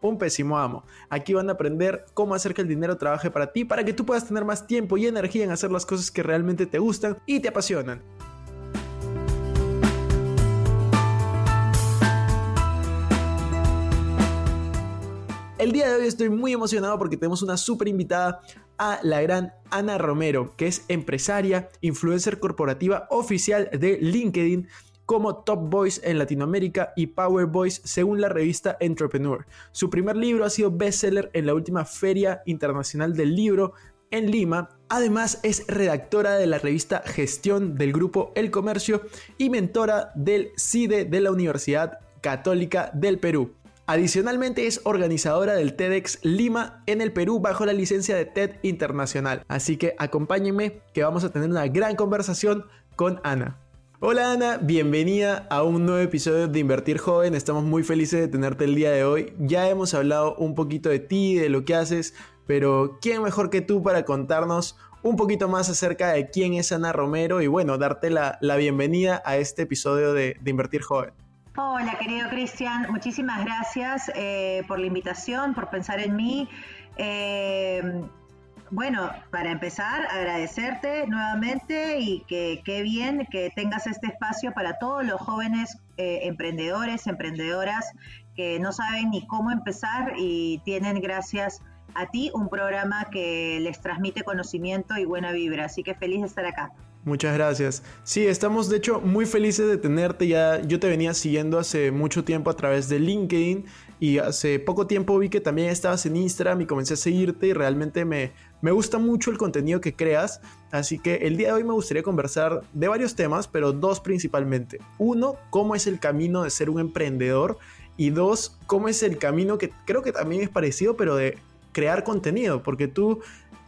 un pésimo amo. Aquí van a aprender cómo hacer que el dinero trabaje para ti, para que tú puedas tener más tiempo y energía en hacer las cosas que realmente te gustan y te apasionan. El día de hoy estoy muy emocionado porque tenemos una súper invitada a la gran Ana Romero, que es empresaria, influencer corporativa oficial de LinkedIn como Top Voice en Latinoamérica y Power Voice según la revista Entrepreneur. Su primer libro ha sido bestseller en la última Feria Internacional del Libro en Lima. Además es redactora de la revista Gestión del grupo El Comercio y mentora del CIDE de la Universidad Católica del Perú. Adicionalmente es organizadora del TEDx Lima en el Perú bajo la licencia de TED Internacional. Así que acompáñenme que vamos a tener una gran conversación con Ana. Hola Ana, bienvenida a un nuevo episodio de Invertir Joven. Estamos muy felices de tenerte el día de hoy. Ya hemos hablado un poquito de ti, de lo que haces, pero ¿quién mejor que tú para contarnos un poquito más acerca de quién es Ana Romero y bueno, darte la, bienvenida a este episodio de, Invertir Joven? Hola querido Cristian, muchísimas gracias eh, por la invitación, por pensar en mí. Eh, bueno, para empezar, agradecerte nuevamente y que qué bien que tengas este espacio para todos los jóvenes eh, emprendedores, emprendedoras que no saben ni cómo empezar y tienen gracias a ti un programa que les transmite conocimiento y buena vibra. Así que feliz de estar acá. Muchas gracias. Sí, estamos de hecho muy felices de tenerte. Ya yo te venía siguiendo hace mucho tiempo a través de LinkedIn y hace poco tiempo vi que también estabas en Instagram y comencé a seguirte y realmente me, me gusta mucho el contenido que creas. Así que el día de hoy me gustaría conversar de varios temas, pero dos principalmente. Uno, cómo es el camino de ser un emprendedor y dos, cómo es el camino que creo que también es parecido, pero de crear contenido, porque tú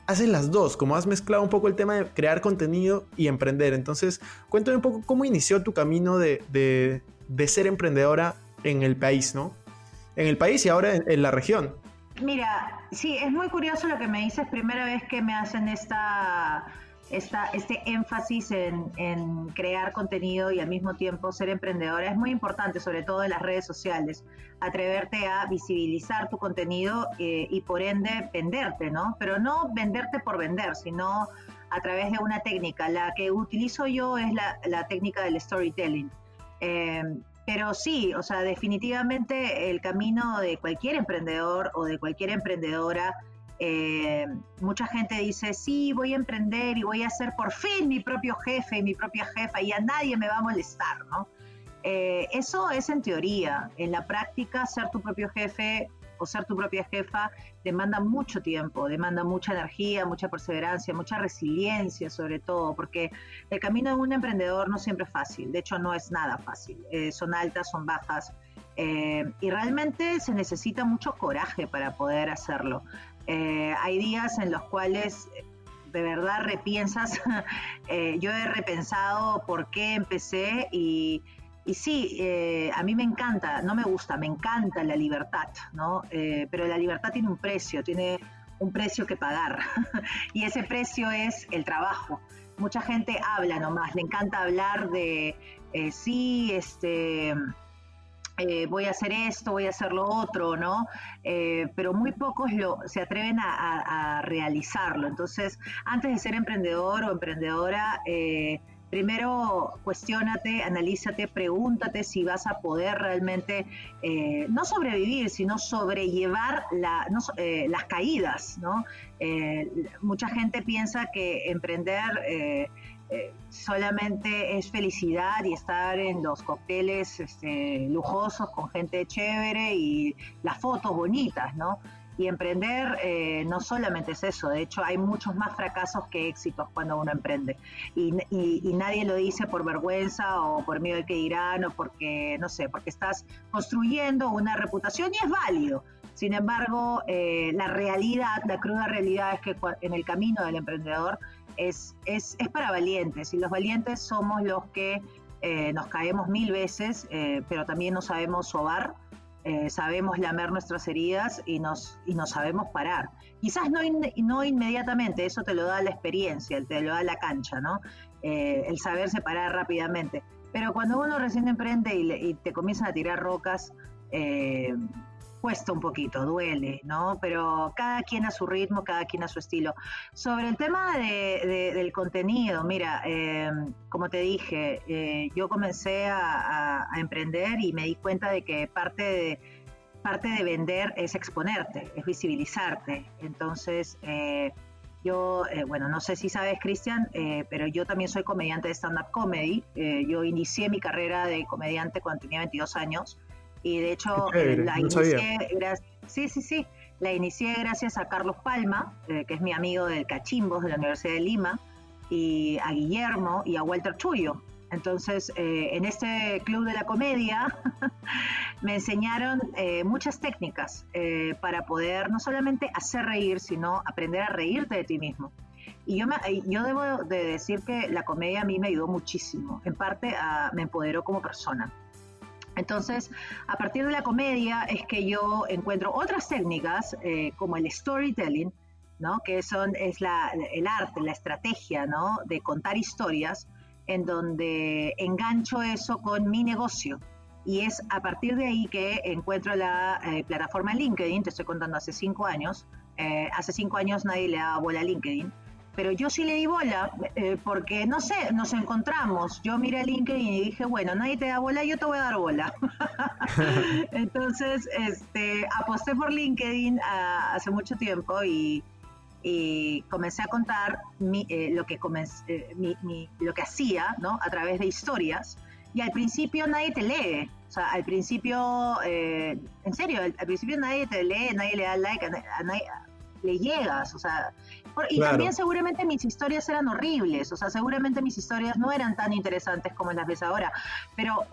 haces las dos, como has mezclado un poco el tema de crear contenido y emprender. Entonces, cuéntame un poco cómo inició tu camino de, de, ser emprendedora en el país, ¿no? En el país y ahora en, la región. Mira, sí, es muy curioso lo que me dices, primera vez que me hacen esta este énfasis en, crear contenido y al mismo tiempo ser emprendedora es muy importante, sobre todo en las redes sociales. Atreverte a visibilizar tu contenido eh, y por ende venderte, ¿no? Pero no venderte por vender, sino a través de una técnica. La que utilizo yo es la, técnica del storytelling. Eh, pero sí, o sea, definitivamente el camino de cualquier emprendedor o de cualquier emprendedora eh, mucha gente dice, sí, voy a emprender y voy a ser por fin mi propio jefe y mi propia jefa y a nadie me va a molestar, ¿no? Eh, eso es en teoría. En la práctica, ser tu propio jefe ser tu propia jefa demanda mucho tiempo, demanda mucha energía, mucha perseverancia, mucha resiliencia sobre todo, porque el camino de un emprendedor no siempre es fácil, de hecho no es nada fácil, eh, son altas, son bajas, y realmente se necesita mucho coraje para poder hacerlo. Eh, hay días en los cuales de verdad repiensas, eh, yo he repensado por qué empecé y, y sí, eh, a mí me encanta, no me gusta, me encanta la libertad, ¿no? pero la libertad tiene un precio, tiene un precio que pagar y ese precio es el trabajo. Mucha gente habla nomás, le encanta hablar de, sí, este eh, voy a hacer esto, voy a hacer lo otro, ¿no? Eh, pero muy pocos lo, se atreven a, realizarlo. Entonces, antes de ser emprendedor o emprendedora, eh, primero cuestionate, analízate, pregúntate si vas a poder realmente eh, no sobrevivir, sino sobrellevar eh, las caídas. ¿no? Eh, mucha gente piensa que emprender solamente es felicidad y estar en los cócteles este, lujosos con gente chévere y las fotos bonitas, ¿no? Y emprender eh, no solamente es eso, de hecho hay muchos más fracasos que éxitos cuando uno emprende. Y, nadie lo dice por vergüenza o por miedo de que dirán o porque, no sé, porque estás construyendo una reputación y es válido. Sin embargo, eh, la realidad, la cruda realidad es que en el camino del emprendedor es, es, es para valientes y los valientes somos los que eh, nos caemos mil veces, pero también no sabemos sobar eh, sabemos lamer nuestras heridas y nos, y nos sabemos parar. Quizás no, no inmediatamente, eso te lo da la experiencia, te lo da la cancha, ¿no? Eh, el saber separar rápidamente. Pero cuando uno recién emprende y, y te comienzan a tirar rocas, eh, cuesta un poquito, duele, ¿no? Pero cada quien a su ritmo, cada quien a su estilo. Sobre el tema del contenido, mira, em, como te dije, eh, yo comencé a, emprender y me di cuenta de que parte de, parte de vender es exponerte, es visibilizarte. Entonces, eh, yo, eh, bueno, no sé si sabes, Cristian, pero yo también soy comediante de stand-up comedy. yo inicié mi carrera de comediante cuando tenía 22 años. Y de hecho, eh, la inicié, sí, sí, sí, la inicié gracias a Carlos Palma, eh, que es mi amigo del Cachimbos de la Universidad de Lima, y a Guillermo y a Walter Chuyo. Entonces, eh, en este club de la comedia me enseñaron muchas técnicas para poder no solamente hacer reír, sino aprender a reírte de ti mismo. Y yo, me, yo debo de decir que la comedia a mí me ayudó muchísimo. En parte me empoderó como persona. Entonces, a partir de la comedia es que yo encuentro otras técnicas eh, como el storytelling, ¿no? que son, es el arte, la estrategia ¿no? de contar historias, en donde engancho eso con mi negocio. Y es a partir de ahí que encuentro la eh, plataforma LinkedIn, te estoy contando hace cinco años. Eh, hace cinco años nadie le daba bola a LinkedIn pero yo sí le di bola, eh, porque no sé, nos encontramos. Yo miré a LinkedIn y dije, bueno, nadie te da bola, yo te voy a dar bola. Entonces, este, aposté por LinkedIn ah, hace mucho tiempo y, comencé a contar eh, lo, que eh, lo que hacía, ¿no? A través de historias. Y al principio nadie te lee. O sea, al principio, en serio, al, principio nadie te lee, nadie le da like, a nadie le llegas. O sea, y también seguramente mis historias eran horribles, o sea, seguramente mis historias no eran tan interesantes como las ves ahora, pero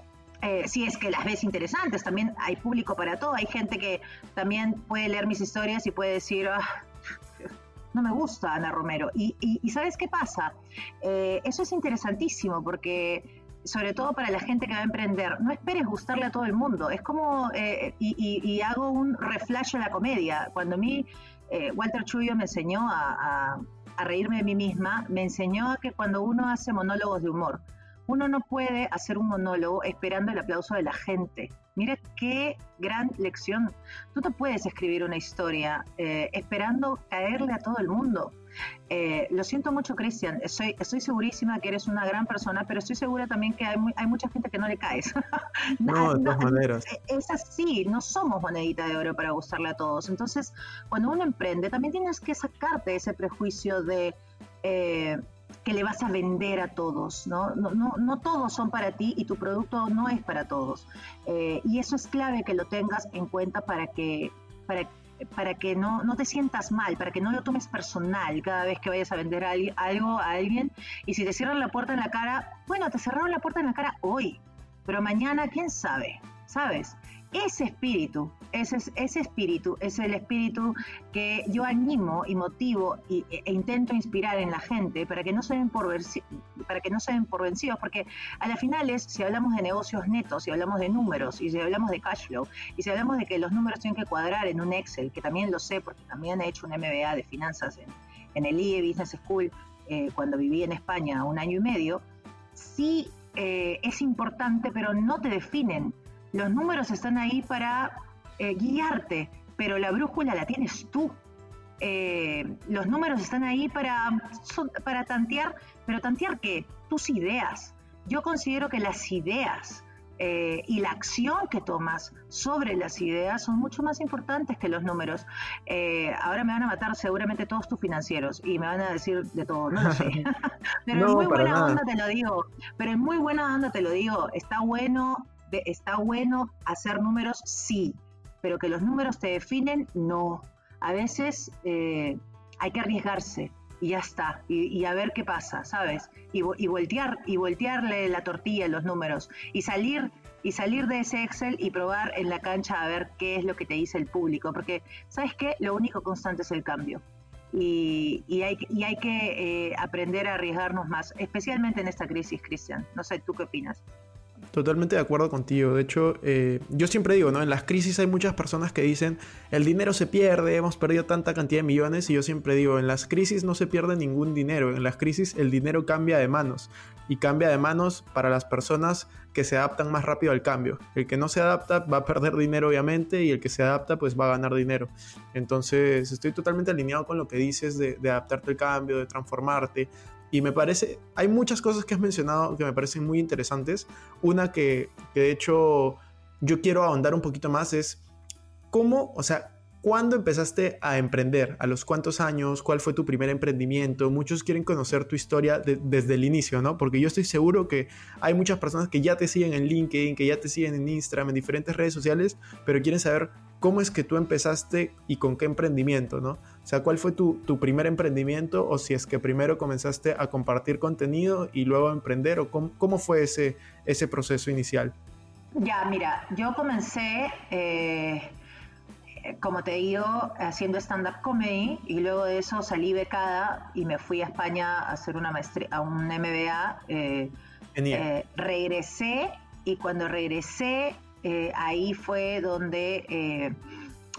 eh, si es que las ves interesantes, también hay público para todo, hay gente que también puede leer mis historias y puede decir, ah, no me gusta Ana Romero. Y, ¿sabes qué pasa? Eh, eso es interesantísimo porque sobre todo para la gente que va a emprender, no esperes gustarle a todo el mundo. Es como, eh, y, hago un reflash a la comedia. Cuando a mí eh, Walter Chuyo me enseñó a, reírme de mí misma, me enseñó a que cuando uno hace monólogos de humor, uno no puede hacer un monólogo esperando el aplauso de la gente. Mira qué gran lección. Tú no puedes escribir una historia eh, esperando caerle a todo el mundo. Eh, lo siento mucho, Cristian. Estoy, estoy segurísima que eres una gran persona, pero estoy segura también que hay, hay mucha gente que no le caes. no, de todas maneras. Es así, no somos monedita de oro para gustarle a todos. Entonces, cuando uno emprende, también tienes que sacarte ese prejuicio de... Eh, que le vas a vender a todos, ¿no? No, no, no todos son para ti y tu producto no es para todos. Eh, y eso es clave que lo tengas en cuenta para que, para, para que no, no te sientas mal, para que no lo tomes personal cada vez que vayas a vender algo a alguien. Y si te cierran la puerta en la cara, bueno, te cerraron la puerta en la cara hoy, pero mañana, quién sabe, ¿sabes? Ese espíritu, ese, ese espíritu es el espíritu que yo animo y motivo e, e, intento inspirar en la gente para que no se den por para que no se den por vencidos, porque a las finales, si hablamos de negocios netos, si hablamos de números, y si hablamos de cash flow, y si hablamos de que los números tienen que cuadrar en un Excel, que también lo sé porque también he hecho un MBA de finanzas en, en el IE Business School eh, cuando viví en España un año y medio, sí eh, es importante, pero no te definen los números están ahí para eh, guiarte, pero la brújula la tienes tú. eh, los números están ahí para, para tantear, pero tantear qué? Tus ideas. Yo considero que las ideas eh, y la acción que tomas sobre las ideas son mucho más importantes que los números. Eh, ahora me van a matar seguramente todos tus financieros y me van a decir de todo, no lo sé. pero en muy buena onda te lo digo, pero en muy buena onda te lo digo, está bueno, está bueno hacer números, sí, pero que los números te definen, no. A veces eh, hay que arriesgarse, y ya está, y, a ver qué pasa, ¿sabes? Y, voltear, y voltearle la tortilla los números, y salir, y salir de ese Excel y probar en la cancha a ver qué es lo que te dice el público, porque, ¿sabes qué? Lo único constante es el cambio. Y, y hay, y hay que eh, aprender a arriesgarnos más, especialmente en esta crisis, Cristian. No sé, ¿tú qué opinas? Totalmente de acuerdo contigo. De hecho, eh, yo siempre digo, ¿no? En las crisis hay muchas personas que dicen, el dinero se pierde, hemos perdido tanta cantidad de millones. Y yo siempre digo, en las crisis no se pierde ningún dinero. En las crisis el dinero cambia de manos. Y cambia de manos para las personas que se adaptan más rápido al cambio. El que no se adapta va a perder dinero, obviamente. Y el que se adapta, pues va a ganar dinero. Entonces, estoy totalmente alineado con lo que dices de, de adaptarte al cambio, de transformarte. Y me parece, hay muchas cosas que has mencionado que me parecen muy interesantes. Una que, de hecho yo quiero ahondar un poquito más es cómo, o sea, ¿Cuándo empezaste a emprender? ¿A los cuántos años? ¿Cuál fue tu primer emprendimiento? Muchos quieren conocer tu historia desde el inicio, ¿no? Porque yo estoy seguro que hay muchas personas que ya te siguen en LinkedIn, que ya te siguen en Instagram, en diferentes redes sociales, pero quieren saber cómo es que tú empezaste y con qué emprendimiento, ¿no? O sea, ¿cuál fue tu, primer emprendimiento o si es que primero comenzaste a compartir contenido y luego a emprender o cómo, fue ese, ese proceso inicial? Ya, mira, yo comencé, eh, como te digo, haciendo stand-up comedy y luego de eso salí becada y me fui a España a hacer una maestría, a un MBA. Eh, eh, regresé y cuando regresé eh, ahí fue donde eh,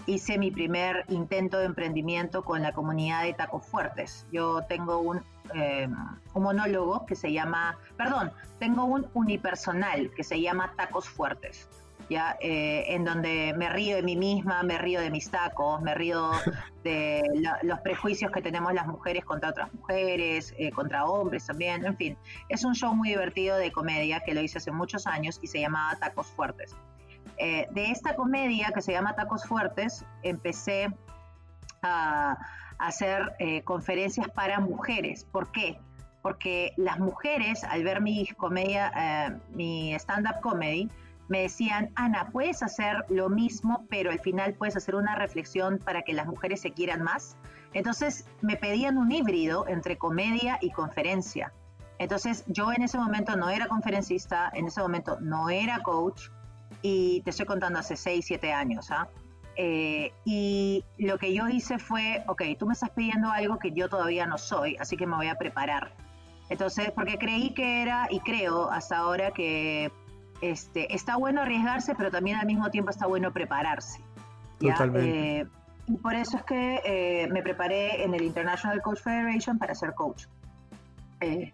hice mi primer intento de emprendimiento con la comunidad de Tacos Fuertes. Yo tengo un, eh, un monólogo que se llama, perdón, tengo un unipersonal que se llama Tacos Fuertes. ¿ya? Eh, en donde me río de mí misma, me río de mis tacos, me río de los prejuicios que tenemos las mujeres contra otras mujeres, eh, contra hombres también, en fin. Es un show muy divertido de comedia que lo hice hace muchos años y se llamaba Tacos Fuertes. Eh, de esta comedia que se llama Tacos Fuertes, empecé a, hacer conferencias para mujeres. ¿Por qué? Porque las mujeres, al ver mi comedia, mi stand-up comedy, me decían, Ana, puedes hacer lo mismo, pero al final puedes hacer una reflexión para que las mujeres se quieran más. Entonces me pedían un híbrido entre comedia y conferencia. Entonces yo en ese momento no era conferencista, en ese momento no era coach y te estoy contando hace 6, 7 años. ¿ah? Eh, y lo que yo hice fue, ok, tú me estás pidiendo algo que yo todavía no soy, así que me voy a preparar. Entonces, porque creí que era, y creo hasta ahora que este, está bueno arriesgarse, pero también al mismo tiempo está bueno prepararse. Totalmente. Eh, y por eso es que eh, me preparé en el International Coach Federation para ser coach. Eh,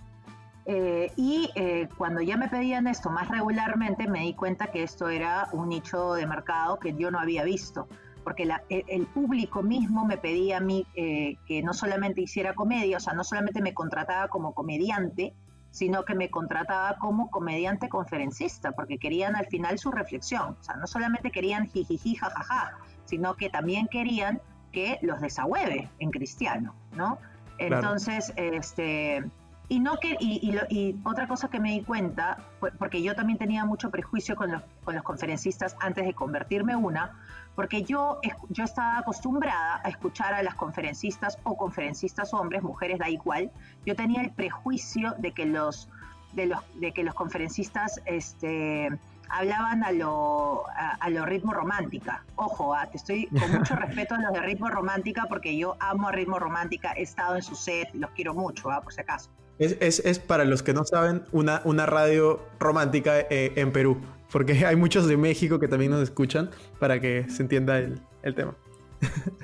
y cuando ya me pedían esto más regularmente, me di cuenta que esto era un nicho de mercado que yo no había visto, porque el, el, público mismo me pedía a mí que no solamente hiciera comedia, o sea, no solamente me contrataba como comediante, sino que me contrataba como comediante conferencista, porque querían al final su reflexión. O sea, no solamente querían jijiji, jajaja, sino que también querían que los desahueve en cristiano, ¿no? Entonces, este, y no que, y, y, otra cosa que me di cuenta, porque yo también tenía mucho prejuicio con los, con los conferencistas antes de convertirme una, porque yo, yo estaba acostumbrada a escuchar a las conferencistas o conferencistas hombres, mujeres, da igual. Yo tenía el prejuicio de que los, de los, de que los conferencistas este, hablaban a lo, a, lo ritmo romántica. Ojo, ah, te estoy con mucho respeto a los de ritmo romántica porque yo amo a ritmo romántica, he estado en su set, los quiero mucho, ah, por si acaso. Es, es, es, para los que no saben, una, una radio romántica eh, en Perú porque hay muchos de México que también nos escuchan para que se entienda el, tema.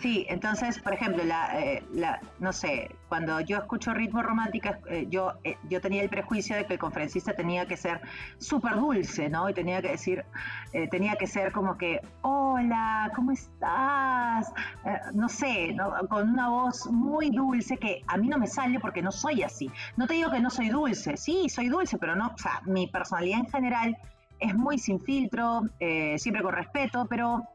Sí, entonces, por ejemplo, la, eh, la, no sé, cuando yo escucho ritmo romántica, eh, yo, eh, yo tenía el prejuicio de que el conferencista tenía que ser súper dulce, ¿no? Y tenía que decir, tenía que ser como que, hola, ¿cómo estás? no sé, con una voz muy dulce que a mí no me sale porque no soy así. No te digo que no soy dulce, sí, soy dulce, pero no, o sea, mi personalidad en general es muy sin filtro, siempre con respeto, pero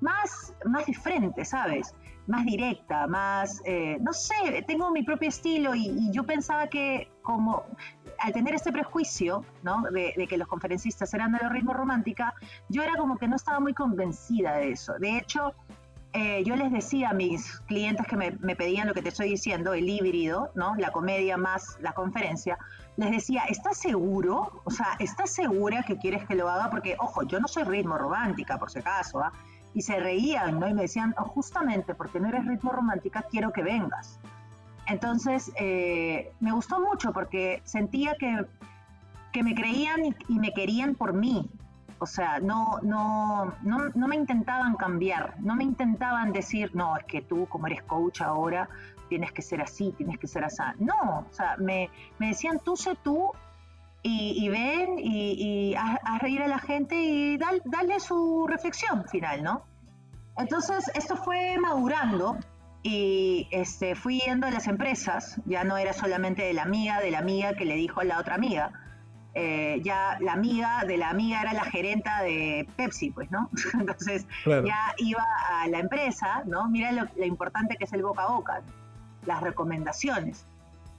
más, más de frente, ¿sabes? Más directa, más, eh, no sé, tengo mi propio estilo y, yo pensaba que como al tener este prejuicio, ¿no? De, que los conferencistas eran de los ritmo romántica, yo era como que no estaba muy convencida de eso. De hecho, eh, yo les decía a mis clientes que me, me, pedían lo que te estoy diciendo, el híbrido, ¿no? La comedia más la conferencia, les decía, ¿estás seguro? O sea, ¿estás segura que quieres que lo haga? Porque, ojo, yo no soy ritmo romántica, por si acaso, ¿ah? Y se reían, ¿no? Y me decían, oh, justamente porque no eres ritmo romántica, quiero que vengas. Entonces, eh, me gustó mucho porque sentía que, que me creían y, me querían por mí. O sea, no, no, no, no me intentaban cambiar, no me intentaban decir, no, es que tú como eres coach ahora tienes que ser así, tienes que ser así. No, o sea, me, me decían, tú sé tú y, ven y, a, reír a la gente y darle su reflexión final, ¿no? Entonces, esto fue madurando y este, fui yendo a las empresas, ya no era solamente de la amiga, de la amiga que le dijo a la otra amiga, eh, ya la amiga de la amiga era la gerenta de Pepsi, pues, ¿no? Entonces ya iba a la empresa, ¿no? Mira lo, importante que es el boca a boca, las recomendaciones.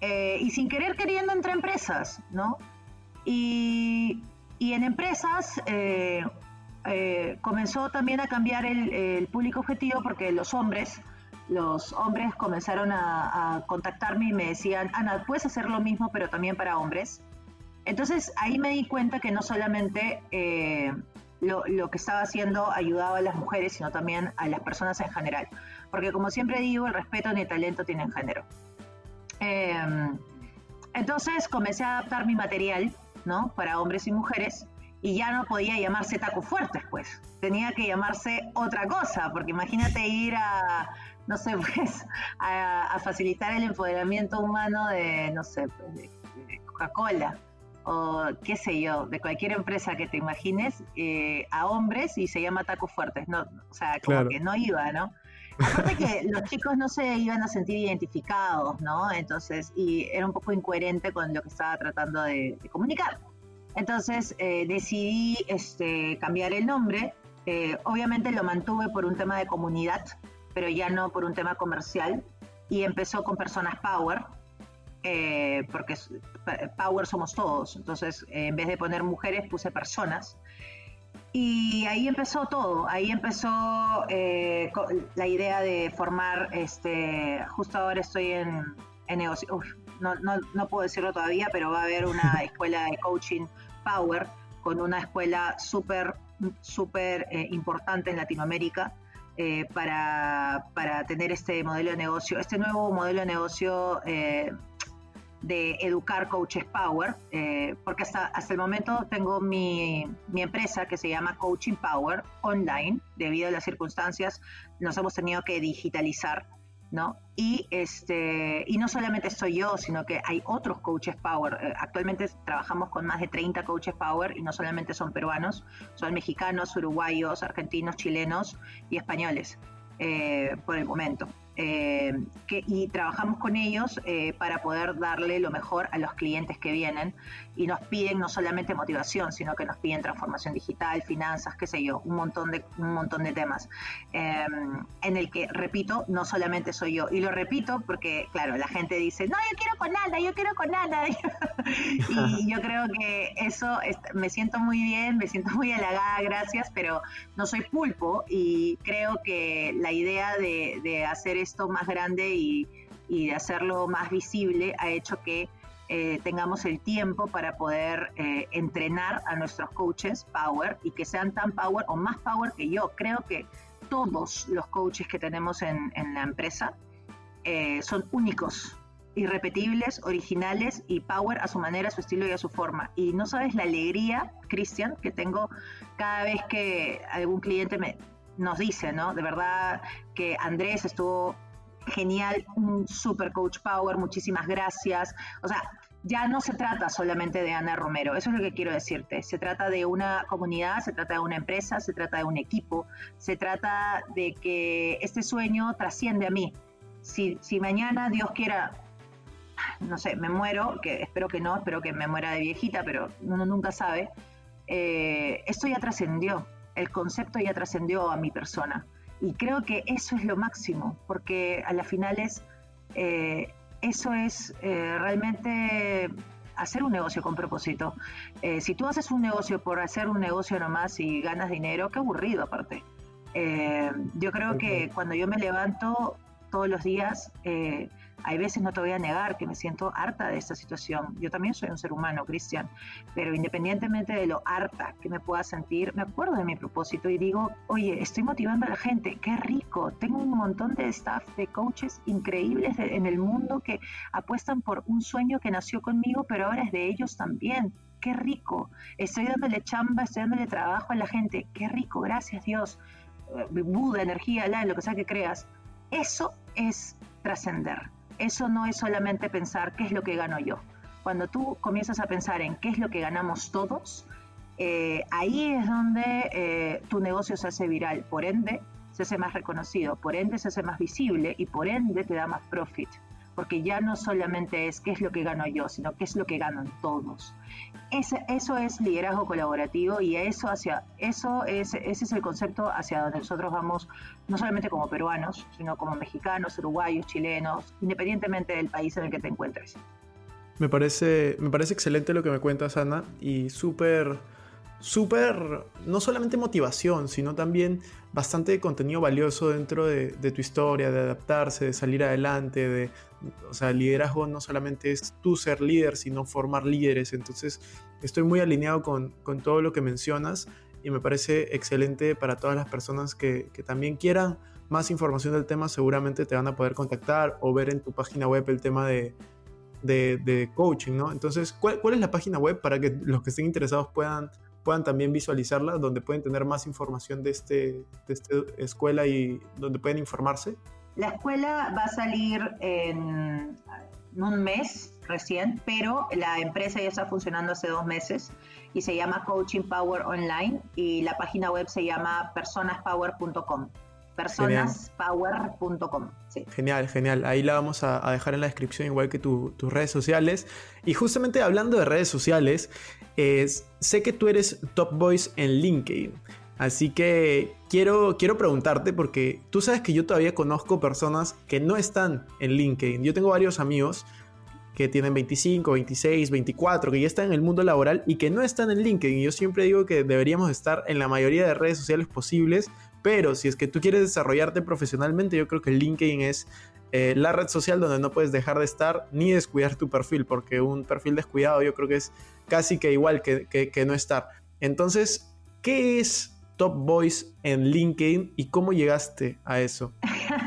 Eh, y sin querer queriendo entre empresas, ¿no? Y, en empresas eh, eh, comenzó también a cambiar el, público objetivo porque los hombres, los hombres comenzaron a, contactarme y me decían, Ana, puedes hacer lo mismo pero también para hombres. Entonces ahí me di cuenta que no solamente eh, lo, que estaba haciendo ayudaba a las mujeres, sino también a las personas en general. Porque como siempre digo, el respeto ni el talento tienen género. entonces comencé a adaptar mi material ¿no? Para hombres y mujeres, y ya no podía llamarse taco fuertes, pues. Tenía que llamarse otra cosa, porque imagínate ir a, no sé, pues, a, facilitar el empoderamiento humano de, no sé, pues, de, Coca-Cola o qué sé yo, de cualquier empresa que te imagines, eh, a hombres y se llama taco fuertes, no, o sea, como que no iba, ¿no? Aparte que los chicos no se iban a sentir identificados, ¿no? Entonces, y era un poco incoherente con lo que estaba tratando de, comunicar. Entonces, eh, decidí este, cambiar el nombre. Eh, obviamente lo mantuve por un tema de comunidad, pero ya no por un tema comercial. Y empezó con Personas Power, eh, porque Power somos todos. Entonces, en vez de poner mujeres, puse personas. Y ahí empezó todo, ahí empezó eh, la idea de formar, este, justo ahora estoy en, negocio, no, no, no, puedo decirlo todavía, pero va a haber una escuela de coaching Power con una escuela súper, súper eh, importante en Latinoamérica eh, para, para, tener este modelo de negocio, este nuevo modelo de negocio de educar coaches power, eh, porque hasta, hasta el momento tengo mi, mi, empresa que se llama Coaching Power online, debido a las circunstancias nos hemos tenido que digitalizar, ¿no? Y, este, y no solamente soy yo, sino que hay otros coaches power. Eh, actualmente trabajamos con más de 30 coaches power y no solamente son peruanos, son mexicanos, uruguayos, argentinos, chilenos y españoles eh, por el momento. Eh, que, y trabajamos con ellos eh, para poder darle lo mejor a los clientes que vienen y nos piden no solamente motivación, sino que nos piden transformación digital, finanzas, qué sé yo, un montón de, un montón de temas. Em, en el que, repito, no solamente soy yo. Y lo repito porque, claro, la gente dice, no, yo quiero con nada, yo quiero con nada. y yo creo que eso me siento muy bien, me siento muy halagada, gracias, pero no soy pulpo y creo que la idea de, de hacer esto más grande y, y de hacerlo más visible ha hecho que eh, tengamos el tiempo para poder eh, entrenar a nuestros coaches power y que sean tan power o más power que yo. Creo que todos los coaches que tenemos en, la empresa eh, son únicos, irrepetibles, originales y power a su manera, a su estilo y a su forma. Y no sabes la alegría, Cristian, que tengo cada vez que algún cliente nos dice, ¿no? De verdad que Andrés estuvo genial, un super coach power, muchísimas gracias. O sea, ya no se trata solamente de Ana Romero, eso es lo que quiero decirte. Se trata de una comunidad, se trata de una empresa, se trata de un equipo, se trata de que este sueño trasciende a mí. Si, si mañana Dios quiera, no sé, me muero, que espero que no, espero que me muera de viejita, pero uno nunca sabe, eh, esto ya trascendió, el concepto ya trascendió a mi persona. Y creo que eso es lo máximo, porque a las finales eh, eso es eh, realmente hacer un negocio con propósito. Eh, si tú haces un negocio por hacer un negocio nomás y ganas dinero, qué aburrido aparte. yo creo que cuando yo me levanto todos los días, hay veces, no te voy a negar, que me siento harta de esta situación. Yo también soy un ser humano, Cristian, pero independientemente de lo harta que me pueda sentir, me acuerdo de mi propósito y digo, oye, estoy motivando a la gente, qué rico. Tengo un montón de staff, de coaches increíbles en el mundo que apuestan por un sueño que nació conmigo, pero ahora es de ellos también. Qué rico. Estoy dándole chamba, estoy dándole trabajo a la gente. Qué rico, gracias Dios. Eh, Buda, energía, la, lo que sea que creas. Eso es trascender eso no es solamente pensar qué es lo que gano yo. Cuando tú comienzas a pensar en qué es lo que ganamos todos, eh, ahí es donde eh, tu negocio se hace viral, por ende se hace más reconocido, por ende se hace más visible y por ende te da más profit porque ya no solamente es qué es lo que gano yo, sino qué es lo que ganan todos. Ese, eso es liderazgo colaborativo y eso hacia eso es, ese es el concepto hacia donde nosotros vamos, no solamente como peruanos, sino como mexicanos, uruguayos, chilenos, independientemente del país en el que te encuentres. Me parece, me parece excelente lo que me cuentas, Ana, y súper súper, no solamente motivación, sino también bastante contenido valioso dentro de, tu historia, de adaptarse, de salir adelante, de, o sea, liderazgo no solamente es tú ser líder, sino formar líderes. Entonces, estoy muy alineado con, todo lo que mencionas y me parece excelente para todas las personas que, también quieran más información del tema, seguramente te van a poder contactar o ver en tu página web el tema de, coaching, ¿no? Entonces, ¿cuál, ¿cuál, es la página web para que los que estén interesados puedan puedan también visualizarla, donde pueden tener más información de, este, de esta escuela y donde pueden informarse? La escuela va a salir en, un mes recién, pero la empresa ya está funcionando hace dos meses y se llama Coaching Power Online y la página web se llama personaspower.com personaspower.com. Genial, genial. Ahí la vamos a, dejar en la descripción, igual que tus redes sociales. Y justamente hablando de redes sociales, sé que tú eres top voice en LinkedIn. Así que quiero, quiero preguntarte porque tú sabes que yo todavía conozco personas que no están en LinkedIn. Yo tengo varios amigos que tienen 25, 26, 24, que ya están en el mundo laboral y que no están en LinkedIn. Yo siempre digo que deberíamos estar en la mayoría de redes sociales posibles pero si es que tú quieres desarrollarte profesionalmente, yo creo que LinkedIn es eh, la red social donde no puedes dejar de estar ni descuidar tu perfil, porque un perfil descuidado yo creo que es casi que igual que, que no estar. Entonces, ¿qué es Top Voice en LinkedIn y cómo llegaste a eso?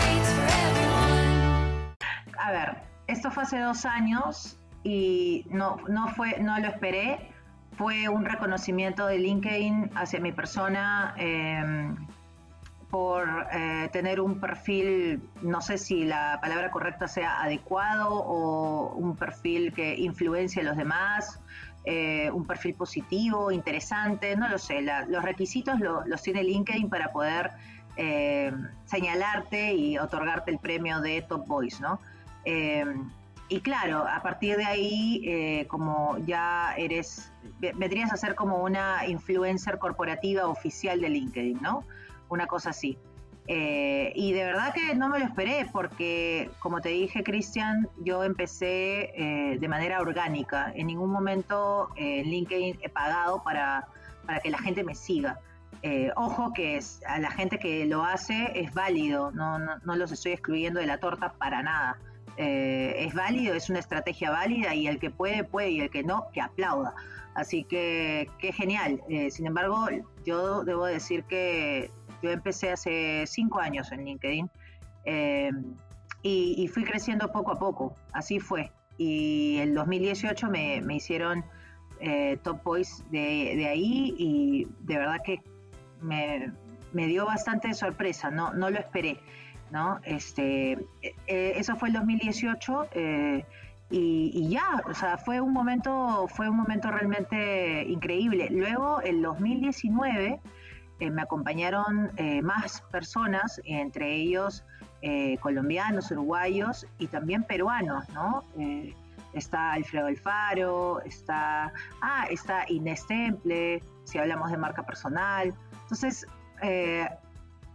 Esto fue hace dos años y no, no, fue, no lo esperé. Fue un reconocimiento de LinkedIn hacia mi persona em, por eh, tener un perfil, no sé si la palabra correcta sea adecuado o un perfil que influencia a los demás, eh, un perfil positivo, interesante, no lo sé. los requisitos los tiene LinkedIn para poder eh, señalarte y otorgarte el premio de Top Voice, ¿no? Eh, y claro, a partir de ahí, eh, como ya eres, vendrías a ser como una influencer corporativa oficial de LinkedIn, ¿no? Una cosa así. Eh, y de verdad que no me lo esperé porque, como te dije, Cristian, yo empecé de manera orgánica. En ningún momento en LinkedIn he pagado para, para que la gente me siga. Eh, ojo que es, a la gente que lo hace es válido, no, no, los estoy excluyendo de la torta para nada. Eh, es válido, es una estrategia válida y el que puede, puede y el que no, que aplauda. Así que qué genial. Eh, sin embargo, yo debo decir que yo empecé hace cinco años en LinkedIn y, fui creciendo poco a poco, así fue. Y en 2018 me, me hicieron Top Voice de, de ahí y de verdad que me, dio bastante sorpresa, no, no lo esperé, ¿no? Este, eh, eso fue el 2018 eh, y, ya, o sea, fue un momento, fue un momento realmente increíble. Luego, el 2019, eh, me acompañaron más personas, entre ellos colombianos, uruguayos y también peruanos, ¿no? está Alfredo Alfaro, está, ah, está Inés Temple, si hablamos de marca personal, entonces, eh,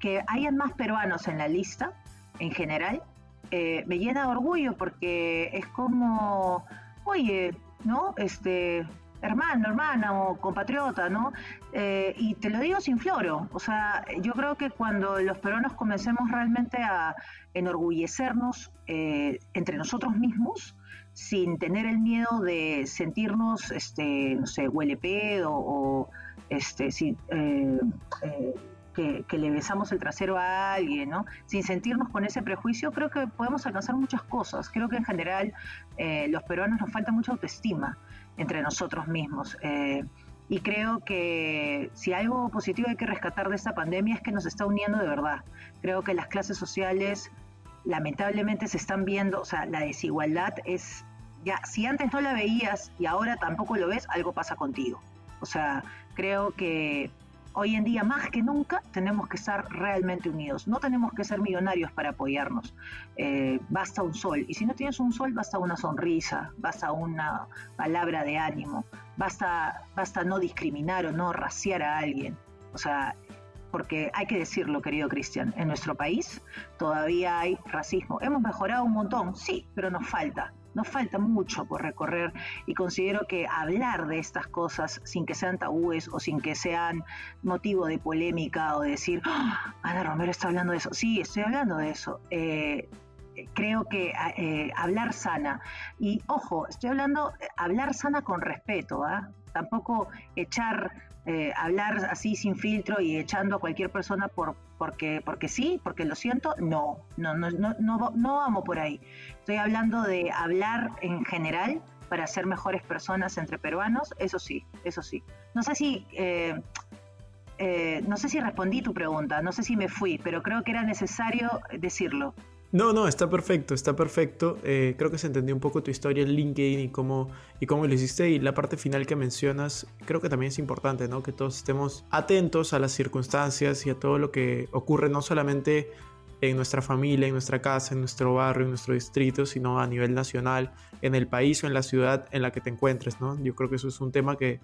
que hayan más peruanos en la lista, en general, eh, me llena de orgullo porque es como, oye, ¿no? Este, hermano, hermana o compatriota, ¿no? Eh, y te lo digo sin floro. O sea, yo creo que cuando los peruanos comencemos realmente a enorgullecernos entre nosotros mismos, sin tener el miedo de sentirnos, este, no sé, huele pedo o este, si, eh, eh, que, le besamos el trasero a alguien, ¿no? Sin sentirnos con ese prejuicio, creo que podemos alcanzar muchas cosas. Creo que en general eh, los peruanos nos falta mucha autoestima entre nosotros mismos. y creo que si algo positivo hay que rescatar de esta pandemia es que nos está uniendo de verdad. Creo que las clases sociales lamentablemente se están viendo, o sea, la desigualdad es, ya, si antes no la veías y ahora tampoco lo ves, algo pasa contigo. O sea, creo que hoy en día más que nunca tenemos que estar realmente unidos. No tenemos que ser millonarios para apoyarnos. Eh, basta un sol. Y si no tienes un sol, basta una sonrisa, basta una palabra de ánimo, basta, basta no discriminar o no raciar a alguien. O sea, porque hay que decirlo, querido Cristian, en nuestro país todavía hay racismo. Hemos mejorado un montón, sí, pero nos falta. Nos falta mucho por recorrer y considero que hablar de estas cosas sin que sean tabúes o sin que sean motivo de polémica o decir, ¡Ah! Ana Romero está hablando de eso. Sí, estoy hablando de eso. Eh, creo que eh, hablar sana. Y ojo, estoy hablando, hablar sana con respeto, ¿ah? Tampoco echar eh, hablar así sin filtro y echando a cualquier persona por, porque, porque sí, porque lo siento, no, no, no, no, no, no vamos por ahí. Estoy hablando de hablar en general para ser mejores personas entre peruanos, eso sí, eso sí. No sé si, eh, eh, no sé si respondí tu pregunta, no sé si me fui, pero creo que era necesario decirlo. No, no, está perfecto, está perfecto. Eh, creo que se entendió un poco tu historia en LinkedIn y cómo, y cómo lo hiciste. Y la parte final que mencionas, creo que también es importante, ¿no? Que todos estemos atentos a las circunstancias y a todo lo que ocurre, no solamente en nuestra familia, en nuestra casa, en nuestro barrio, en nuestro distrito, sino a nivel nacional, en el país o en la ciudad en la que te encuentres, ¿no? Yo creo que eso es un tema que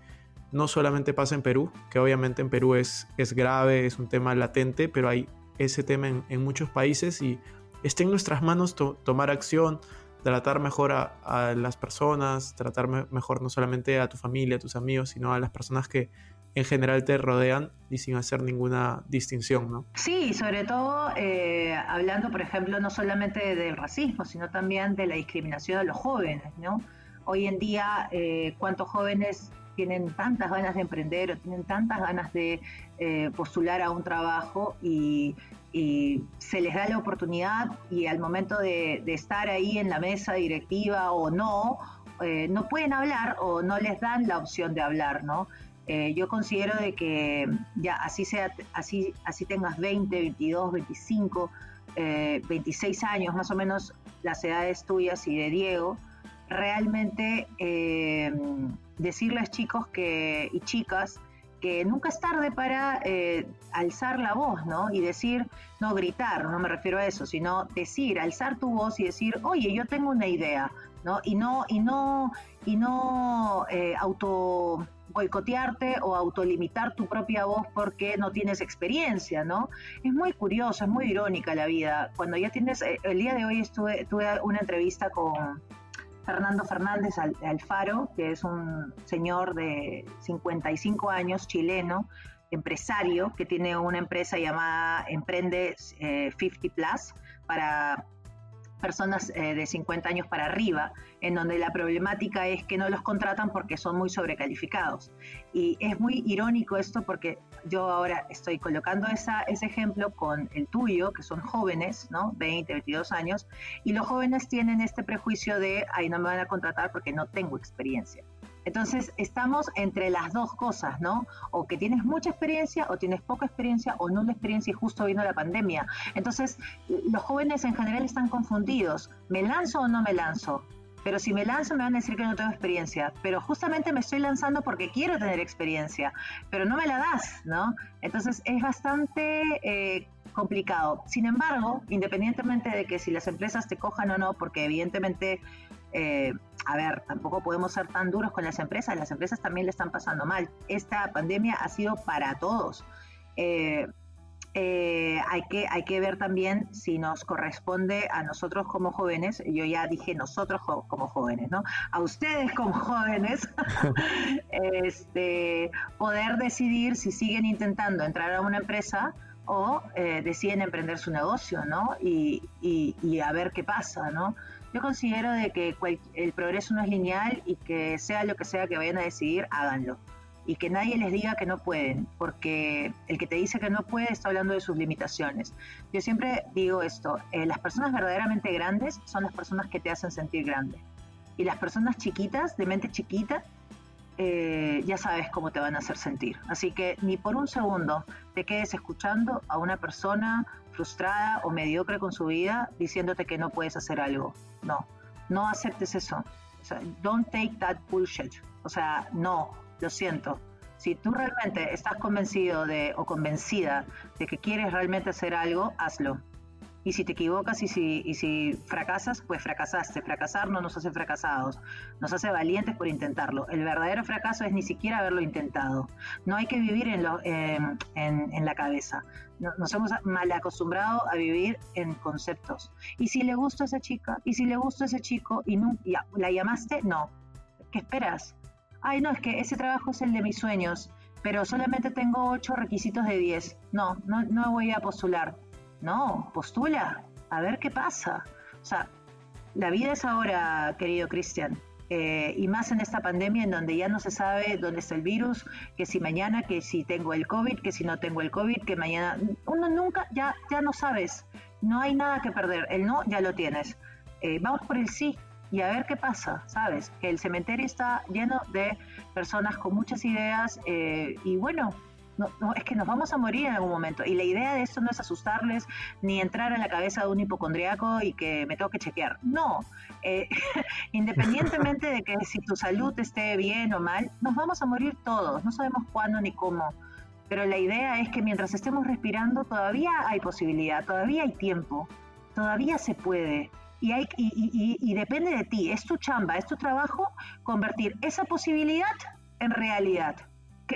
no solamente pasa en Perú, que obviamente en Perú es, es grave, es un tema latente, pero hay ese tema en, en muchos países y esté en nuestras manos tomar acción, tratar mejor a, las personas, tratar mejor no solamente a tu familia, a tus amigos, sino a las personas que en general te rodean y sin hacer ninguna distinción, ¿no? Sí, sobre todo eh, hablando, por ejemplo, no solamente del racismo, sino también de la discriminación de los jóvenes, ¿no? Hoy en día, eh, ¿cuántos jóvenes tienen tantas ganas de emprender o tienen tantas ganas de eh, postular a un trabajo y y se les da la oportunidad y al momento de, estar ahí en la mesa directiva o no, eh, no pueden hablar o no les dan la opción de hablar, ¿no? Eh, yo considero de que ya así sea, así, así tengas 20, 22, 25, 26 años, más o menos las edades tuyas y de Diego, realmente eh, decirles chicos que, y chicas que nunca es tarde para eh, alzar la voz, ¿no? Y decir, no gritar, no me refiero a eso, sino decir, alzar tu voz y decir, oye, yo tengo una idea, ¿no? Y no, y no, y no eh, auto boicotearte o autolimitar tu propia voz porque no tienes experiencia, ¿no? Es muy curioso, es muy irónica la vida. Cuando ya tienes, eh, el día de hoy estuve, tuve una entrevista con Fernando Fernández Alfaro, que es un señor de 55 años, chileno, empresario que tiene una empresa llamada Emprende 50 Plus para personas eh, de 50 años para arriba, en donde la problemática es que no los contratan porque son muy sobrecalificados. Y es muy irónico esto porque yo ahora estoy colocando ese ejemplo con el tuyo, que son jóvenes, ¿no? 20, 22 años, y los jóvenes tienen este prejuicio de, ay, no me van a contratar porque no tengo experiencia. Entonces, estamos entre las dos cosas, ¿no? O que tienes mucha experiencia, o tienes poca experiencia, o nula experiencia y justo vino la pandemia. Entonces, los jóvenes en general están confundidos. ¿Me lanzo o no me lanzo? Pero si me lanzo me van a decir que no tengo experiencia. Pero justamente me estoy lanzando porque quiero tener experiencia. Pero no me la das, ¿no? Entonces, es bastante... Eh, complicado. Sin embargo, independientemente de que si las empresas te cojan o no, porque evidentemente eh, a ver, tampoco podemos ser tan duros con las empresas, las empresas también le están pasando mal. Esta pandemia ha sido para todos. Eh, eh, hay, que, hay que ver también si nos corresponde a nosotros como jóvenes, yo ya dije nosotros como jóvenes, ¿no? A ustedes como jóvenes, este, poder decidir si siguen intentando entrar a una empresa o deciden emprender su negocio, ¿no? Y, y, y, a ver qué pasa, ¿no? Yo considero de que el progreso no es lineal y que sea lo que sea que vayan a decidir, háganlo. Y que nadie les diga que no pueden, porque el que te dice que no puede está hablando de sus limitaciones. Yo siempre digo esto, eh, las personas verdaderamente grandes son las personas que te hacen sentir grande. Y las personas chiquitas, de mente chiquita, eh, ya sabes cómo te van a hacer sentir. Así que ni por un segundo te quedes escuchando a una persona frustrada o mediocre con su vida diciéndote que no puedes hacer algo. No, no aceptes eso. don't take that bullshit. O sea, no, lo siento. Si tú realmente estás convencido de o convencida de que quieres realmente hacer algo, hazlo. Y si te equivocas y si, y si fracasas, pues fracasaste. Fracasar no nos hace fracasados, nos hace valientes por intentarlo. El verdadero fracaso es ni siquiera haberlo intentado. No hay que vivir en, lo, en, la cabeza. Nos hemos mal acostumbrado a vivir en conceptos. ¿Y si le gusta a esa chica? ¿Y si le gusta a ese chico? ¿Y no, ya, la llamaste? No. ¿Qué esperas? Ay, no, es que ese trabajo es el de mis sueños, pero solamente tengo ocho requisitos de 10. No, no, no voy a postular no, postula, a ver qué pasa. O sea, la vida es ahora, querido Cristian. Eh, y más en esta pandemia en donde ya no se sabe dónde está el virus, que si mañana, que si tengo el COVID, que si no tengo el COVID, que mañana, uno nunca, ya, ya no sabes, no hay nada que perder, el no ya lo tienes. Eh, vamos por el sí y a ver qué pasa, ¿sabes? Que el cementerio está lleno de personas con muchas ideas eh, y bueno, no, es que nos vamos a morir en algún momento. Y la idea de esto no es asustarles ni entrar en la cabeza de un hipocondriaco y que me tengo que chequear. No. Eh, independientemente de que si tu salud esté bien o mal, nos vamos a morir todos. No sabemos cuándo ni cómo. Pero la idea es que mientras estemos respirando, todavía hay posibilidad, todavía hay tiempo, todavía se puede. Y, hay, y, y depende de ti, es tu chamba, es tu trabajo convertir esa posibilidad en realidad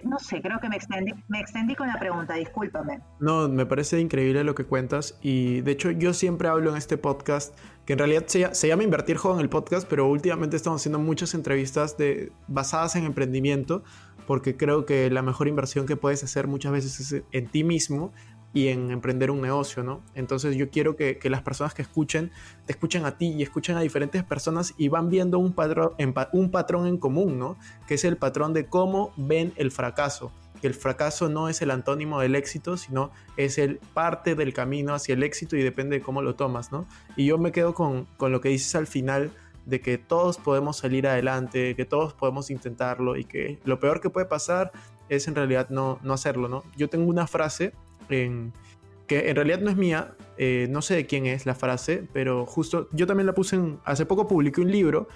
no sé, creo que me extendí, me extendí con la pregunta, discúlpame. No, me parece increíble lo que cuentas y de hecho yo siempre hablo en este podcast, que en realidad se, llama Invertir Joven el podcast, pero últimamente estamos haciendo muchas entrevistas de, basadas en emprendimiento, porque creo que la mejor inversión que puedes hacer muchas veces es en ti mismo y en emprender un negocio, ¿no? Entonces yo quiero que, las personas que escuchen, te escuchen a ti y escuchen a diferentes personas y van viendo un patrón, un patrón en común, ¿no? Que es el patrón de cómo ven el fracaso. Que el fracaso no es el antónimo del éxito, sino es el parte del camino hacia el éxito y depende de cómo lo tomas, ¿no? Y yo me quedo con, con lo que dices al final de que todos podemos salir adelante, que todos podemos intentarlo y que lo peor que puede pasar es en realidad no, no hacerlo, ¿no? Yo tengo una frase que en realidad no es mía, eh, no sé de quién es la frase, pero justo yo también la puse en, hace poco publiqué un libro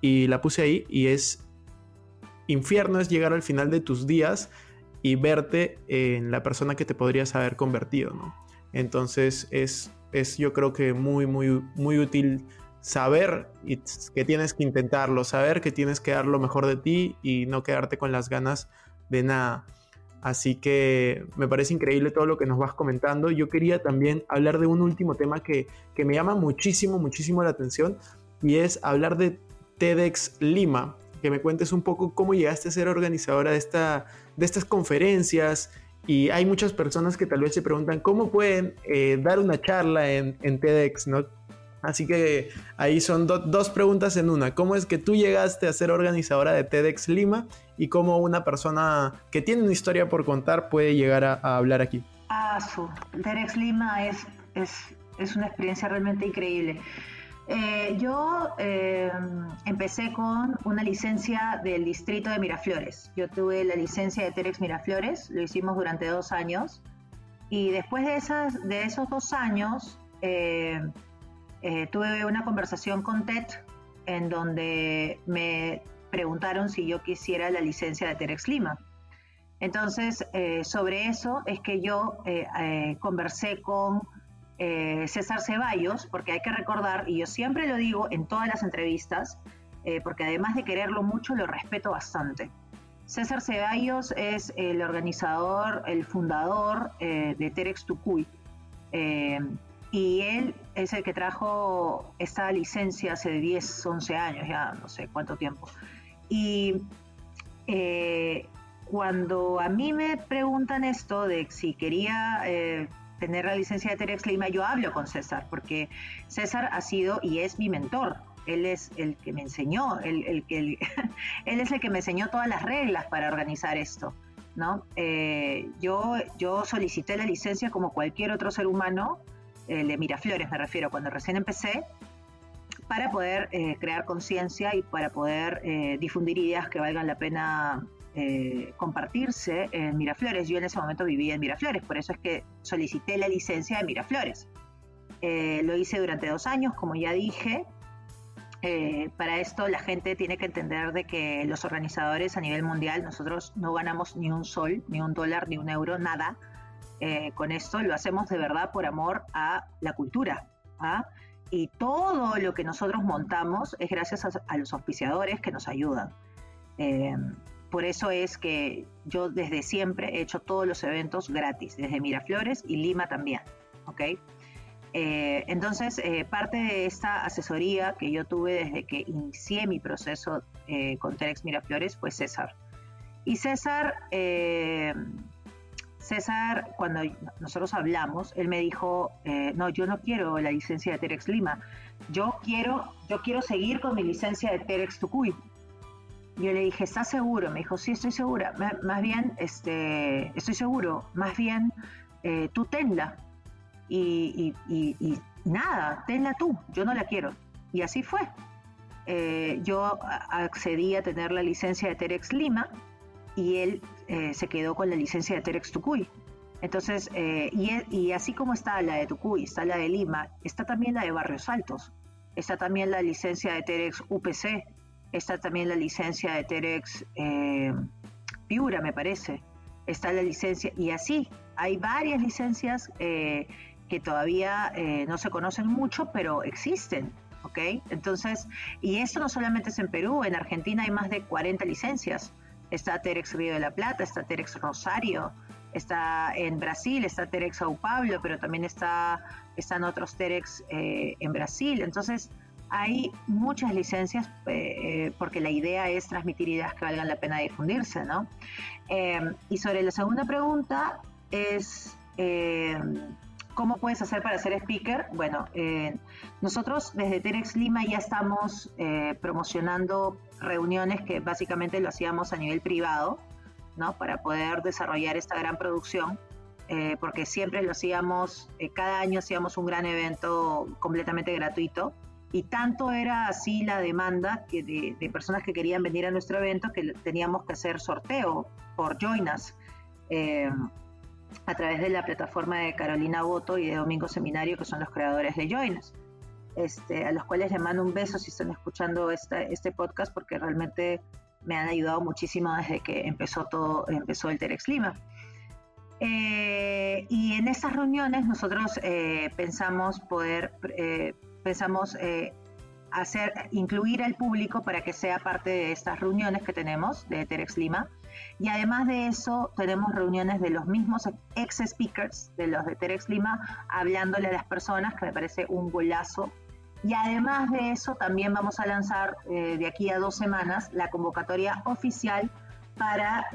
y la puse ahí y es, infierno es llegar al final de tus días y verte en la persona que te podrías haber convertido, ¿no? Entonces es, es yo creo que muy, muy, muy útil saber que tienes que intentarlo, saber que tienes que dar lo mejor de ti y no quedarte con las ganas de nada. Así que me parece increíble todo lo que nos vas comentando. Yo quería también hablar de un último tema que, me llama muchísimo, muchísimo la atención y es hablar de TEDx Lima. Que me cuentes un poco cómo llegaste a ser organizadora de, esta, de estas conferencias Y hay muchas personas que tal vez se preguntan cómo pueden eh, dar una charla en, en, TEDx. Así que ahí son dos preguntas en una. ¿Cómo es que tú llegaste a ser organizadora de TEDx Lima y cómo una persona que tiene una historia por contar puede llegar a, hablar aquí? Ah, su TEDx Lima es, es, es una experiencia realmente increíble. Eh, yo eh, empecé con una licencia del distrito de Miraflores. Yo tuve la licencia de Terex Miraflores, lo hicimos durante dos años. Y después de, esas, de esos dos años, eh, tuve una conversación con TED en donde me preguntaron si yo quisiera la licencia de Terex Lima. Entonces, sobre eso es que yo conversé con eh, César Ceballos, porque hay que recordar, y yo siempre lo digo en todas las entrevistas, eh, porque además de quererlo mucho, lo respeto bastante. César Ceballos es el organizador, el fundador eh, de Terex Tucuy. y él es el que trajo esta licencia hace 10, 11 años, ya no sé cuánto tiempo. Y cuando a mí me preguntan esto de si quería tener la licencia de Terex Lima, yo hablo con César, porque César ha sido y es mi mentor. Él es el que me enseñó, el, el, él es el que me enseñó todas las reglas para organizar esto. ¿no? Eh, yo, yo solicité la licencia como cualquier otro ser humano, el de Miraflores me refiero, cuando recién empecé, para poder eh, crear conciencia y para poder eh, difundir ideas que valgan la pena eh, compartirse en Miraflores. Yo en ese momento vivía en Miraflores, por eso es que solicité la licencia de Miraflores. Lo hice durante dos años, como ya dije. Para esto la gente tiene que entender de que los organizadores a nivel mundial, nosotros no ganamos ni un sol, ni un dólar, ni un euro, nada. con esto lo hacemos de verdad por amor a la cultura. ¿ah? Y todo lo que nosotros montamos es gracias a, los auspiciadores que nos ayudan. Por eso es que yo desde siempre he hecho todos los eventos gratis, desde Miraflores y Lima también. ¿ok? Eh, entonces, eh, parte de esta asesoría que yo tuve desde que inicié mi proceso eh, con Terex Miraflores fue César. Y César, César, cuando nosotros hablamos, él me dijo, no, yo no quiero la licencia de Terex Lima, yo quiero, yo quiero seguir con mi licencia de Terex Tucuy. Yo le dije, ¿estás seguro? Me dijo, sí, estoy segura. más bien, este, estoy seguro. Más bien, eh, tú tenla. Y, nada, tenla tú. Yo no la quiero. Y así fue. Eh, yo accedí a tener la licencia de Terex Lima y él eh, se quedó con la licencia de Terex Tucuy. Entonces, y, y, así como está la de Tucuy, está la de Lima, está también la de Barrios Altos, está también la licencia de Terex UPC, está también la licencia de Terex eh, Piura, me parece, está la licencia, y así, hay varias licencias eh, que todavía eh, no se conocen mucho, pero existen. ¿ok? Entonces, y esto no solamente es en Perú, en Argentina hay más de 40 licencias. Está Terex Río de la Plata, está Terex Rosario, está en Brasil, está Terex Sao Paulo, pero también está, están otros Terex en Brasil. Entonces, hay muchas licencias eh, porque la idea es transmitir ideas que valgan la pena difundirse, ¿no? Eh, y sobre la segunda pregunta es... Eh, ¿Cómo puedes hacer para ser speaker? Bueno, nosotros desde Terex Lima ya estamos promocionando reuniones que básicamente lo hacíamos a nivel privado, ¿no? Para poder desarrollar esta gran producción. porque siempre lo hacíamos, cada año hacíamos un gran evento completamente gratuito y tanto era así la demanda que de, personas que querían venir a nuestro evento que teníamos que hacer sorteo por Join eh, a través de la plataforma de Carolina Boto y de Domingo Seminario, que son los creadores de Join este, a los cuales les mando un beso si están escuchando este podcast, porque realmente me han ayudado muchísimo desde que empezó todo, empezó el Terex Lima. Eh, y en esas reuniones nosotros eh, pensamos poder pensamos eh, hacer, incluir al público para que sea parte de estas reuniones que tenemos de Terex Lima. Y además de eso, tenemos reuniones de los mismos ex speakers de los de Terex Lima, hablándole a las personas, que me parece un golazo. Y además de eso, también vamos a lanzar eh, de aquí a dos semanas la convocatoria oficial para,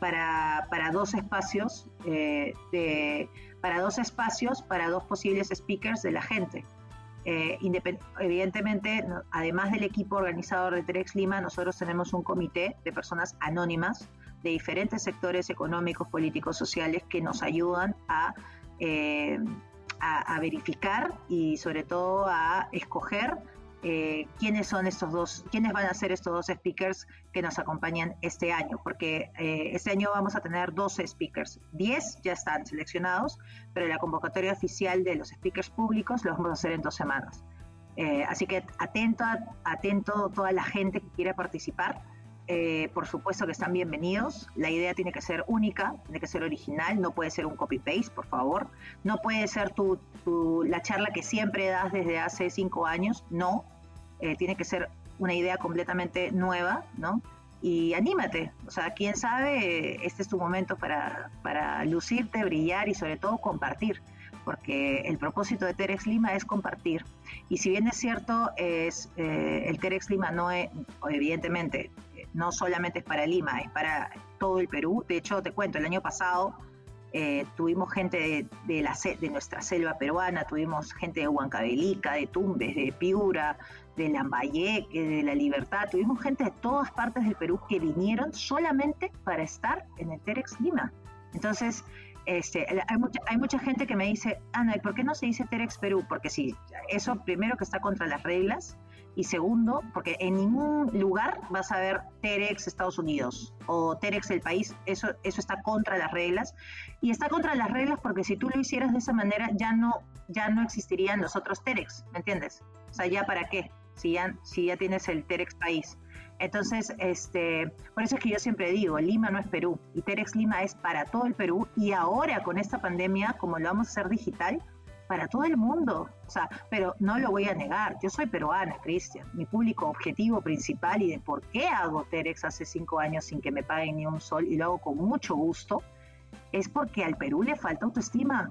para, para, dos espacios de, para dos espacios para dos posibles speakers de la gente. evidentemente, además del equipo organizador de Terex Lima, nosotros tenemos un comité de personas anónimas de diferentes sectores económicos, políticos, sociales que nos ayudan a, eh, a, verificar y sobre todo a escoger eh, quiénes son estos dos, quiénes van a ser estos dos speakers que nos acompañan este año, porque eh, este año vamos a tener 12 speakers, 10 ya están seleccionados, pero la convocatoria oficial de los speakers públicos los vamos a hacer en dos semanas. así que atento, atento toda la gente que quiera participar. Eh, por supuesto que están bienvenidos. La idea tiene que ser única, tiene que ser original, no puede ser un copy-paste, por favor. No puede ser tu, la charla que siempre das desde hace cinco años, no. Eh, tiene que ser una idea completamente nueva, ¿no? Y anímate, o sea, quién sabe, este es tu momento para, para lucirte, brillar y sobre todo compartir porque el propósito de Terex Lima es compartir. Y si bien es cierto, es, eh, el Terex Lima no es, evidentemente, no solamente es para Lima, es para todo el Perú. De hecho, te cuento, el año pasado eh, tuvimos gente de, nuestra selva peruana, tuvimos gente de Huancavelica, de Tumbes, de Piura, de Lambayeque, de La Libertad, tuvimos gente de todas partes del Perú que vinieron solamente para estar en el Terex Lima. Entonces, este, hay, mucha, hay mucha gente que me dice, Ana, ¿y por qué no se dice Terex Perú? Porque sí, eso primero que está contra las reglas, y segundo, porque en ningún lugar vas a ver Terex Estados Unidos o Terex el país, eso, eso está contra las reglas. Y está contra las reglas porque si tú lo hicieras de esa manera ya no, ya no existirían los otros Terex, ¿me entiendes? O sea, ya para qué, si ya, si ya tienes el Terex país. Entonces, este, por eso es que yo siempre digo, Lima no es Perú y Terex Lima es para todo el Perú y ahora con esta pandemia, como lo vamos a hacer digital, para todo el mundo. O sea, pero no lo voy a negar. Yo soy peruana, Cristian. Mi público objetivo principal y de por qué hago Terex hace cinco años sin que me paguen ni un sol y lo hago con mucho gusto, es porque al Perú le falta autoestima.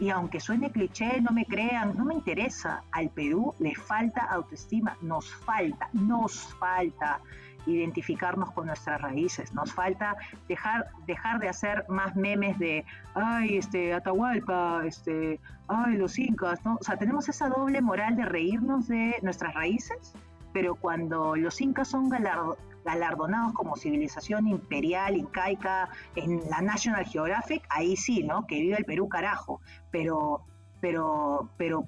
Y aunque suene cliché, no me crean, no me interesa. Al Perú le falta autoestima. Nos falta, nos falta identificarnos con nuestras raíces. Nos falta dejar, dejar de hacer más memes de, ay, este, Atahualpa, este, ay, los incas, ¿no? O sea, tenemos esa doble moral de reírnos de nuestras raíces, pero cuando los incas son galardonados como civilización imperial, incaica, en la National Geographic, ahí sí, ¿no? Que vive el Perú carajo, pero, pero, pero,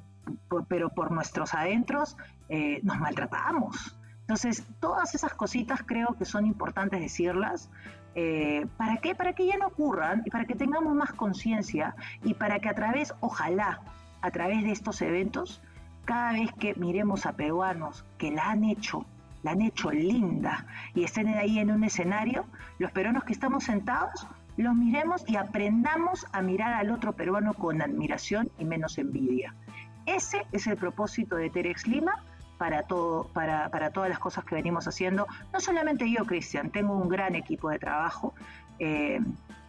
pero por nuestros adentros eh, nos maltratamos. Entonces, todas esas cositas creo que son importantes decirlas. Eh, ¿Para qué? Para que ya no ocurran y para que tengamos más conciencia y para que a través, ojalá, a través de estos eventos, cada vez que miremos a peruanos que la han hecho, la han hecho linda y estén ahí en un escenario, los peruanos que estamos sentados, los miremos y aprendamos a mirar al otro peruano con admiración y menos envidia. Ese es el propósito de Terex Lima para, todo, para, para todas las cosas que venimos haciendo. No solamente yo, Cristian, tengo un gran equipo de trabajo eh,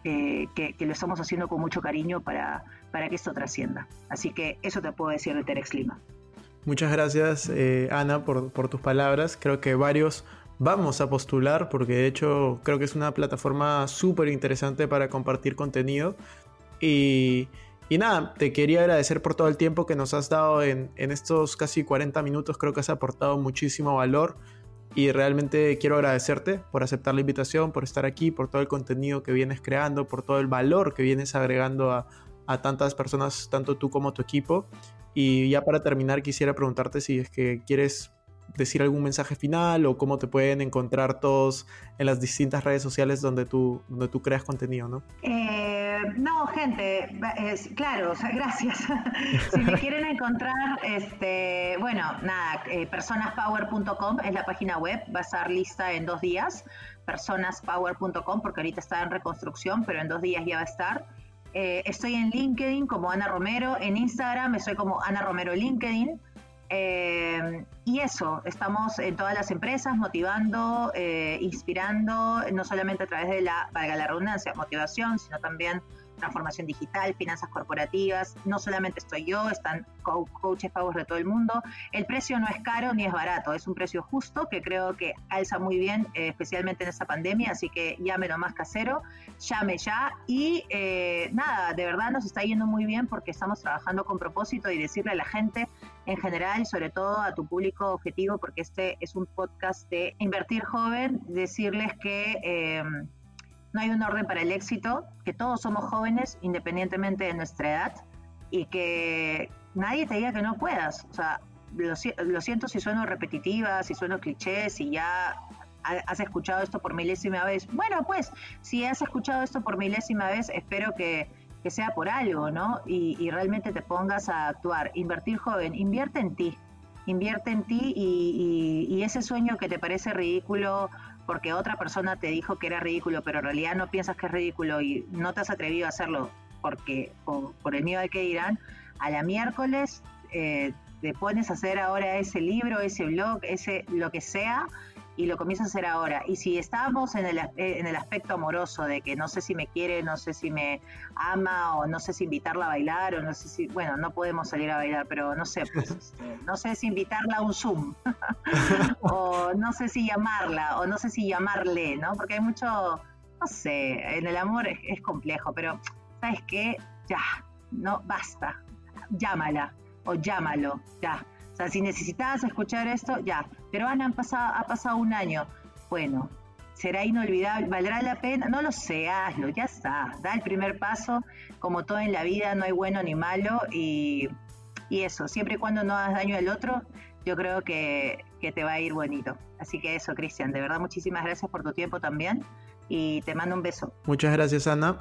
eh, que, lo estamos haciendo con mucho cariño para, para que esto trascienda. Así que eso te puedo decir de Terex Lima. Muchas gracias, eh, Ana, por, por tus palabras. Creo que varios vamos a postular porque de hecho creo que es una plataforma súper interesante para compartir contenido. Y y nada, te quería agradecer por todo el tiempo que nos has dado en, estos casi 40 minutos. Creo que has aportado muchísimo valor y realmente quiero agradecerte por aceptar la invitación, por estar aquí, por todo el contenido que vienes creando, por todo el valor que vienes agregando a, a tantas personas, tanto tú como tu equipo. Y ya para terminar, quisiera preguntarte si es que quieres decir algún mensaje final o cómo te pueden encontrar todos en las distintas redes sociales donde tú, donde tú creas contenido, ¿no? Eh, no, gente, claro, gracias. si me quieren encontrar, este, bueno, nada, eh, personaspower.com es la página web, va a estar lista en dos días, personaspower.com, porque ahorita está en reconstrucción, pero en dos días ya va a estar. Eh, estoy en LinkedIn como Ana Romero, en Instagram estoy como Ana Romero LinkedIn. Eh, y eso, estamos en todas las empresas motivando, eh, inspirando, no solamente a través de la, valga la redundancia, motivación, sino también transformación digital, finanzas corporativas. No solamente estoy yo, están coaches pagos de todo el mundo. El precio no es caro ni es barato, es un precio justo que creo que alza muy bien, eh, especialmente en esta pandemia, así que llámelo más casero, llame ya y nada, de verdad nos está yendo muy bien porque estamos trabajando con propósito y decirle a la gente en general y sobre todo a tu público objetivo, porque este es un podcast de invertir joven, decirles que... Eh, no hay un orden para el éxito, que todos somos jóvenes independientemente de nuestra edad y que nadie te diga que no puedas. O sea, lo, siento si sueno repetitiva, si sueno cliché, si ya has escuchado esto por milésima vez. Bueno, pues, si has escuchado esto por milésima vez, espero que, sea por algo, ¿no? Y, realmente te pongas a actuar. Invertir joven, invierte en ti. Invierte en ti y, ese sueño que te parece ridículo porque otra persona te dijo que era ridículo, pero en realidad no piensas que es ridículo y no te has atrevido a hacerlo porque por, el miedo de que dirán, a la miércoles eh, te pones a hacer ahora ese libro, ese blog, ese lo que sea y lo comienzas a hacer ahora. Y si estamos en el, en el aspecto amoroso de que no sé si me quiere, no sé si me ama o no sé si invitarla a bailar o no sé si, bueno, no podemos salir a bailar, pero no sé, pues, este, no sé si invitarla a un Zoom o no sé si llamarla o no sé si llamarle, ¿no? Porque hay mucho, no sé, en el amor es, es complejo, pero ¿sabes qué? Ya, no, basta, llámala o llámalo, ya o sea, si necesitabas escuchar esto, ya. Pero Ana, han pasado, ha pasado un año. Bueno, ¿será inolvidable? ¿Valdrá la pena? No lo sé, hazlo, ya está. Da el primer paso. Como todo en la vida, no hay bueno ni malo. Y, eso, siempre y cuando no hagas daño al otro, yo creo que, que te va a ir bonito. Así que eso, Cristian, de verdad, muchísimas gracias por tu tiempo también. Y te mando un beso. Muchas gracias, Ana.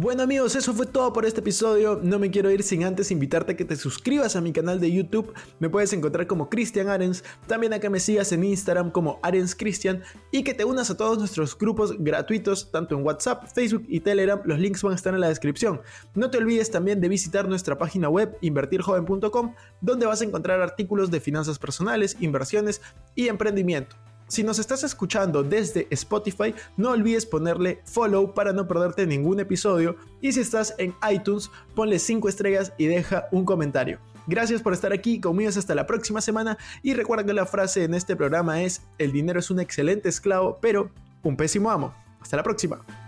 Bueno amigos, eso fue todo por este episodio. No me quiero ir sin antes invitarte a que te suscribas a mi canal de YouTube. Me puedes encontrar como Cristian Arens. También a que me sigas en Instagram como Arens Cristian. Y que te unas a todos nuestros grupos gratuitos, tanto en WhatsApp, Facebook y Telegram. Los links van a estar en la descripción. No te olvides también de visitar nuestra página web invertirjoven.com, donde vas a encontrar artículos de finanzas personales, inversiones y emprendimiento. Si nos estás escuchando desde Spotify, no olvides ponerle follow para no perderte ningún episodio. Y si estás en iTunes, ponle 5 estrellas y deja un comentario. Gracias por estar aquí, conmigo hasta la próxima semana y recuerda que la frase en este programa es, el dinero es un excelente esclavo, pero un pésimo amo. Hasta la próxima.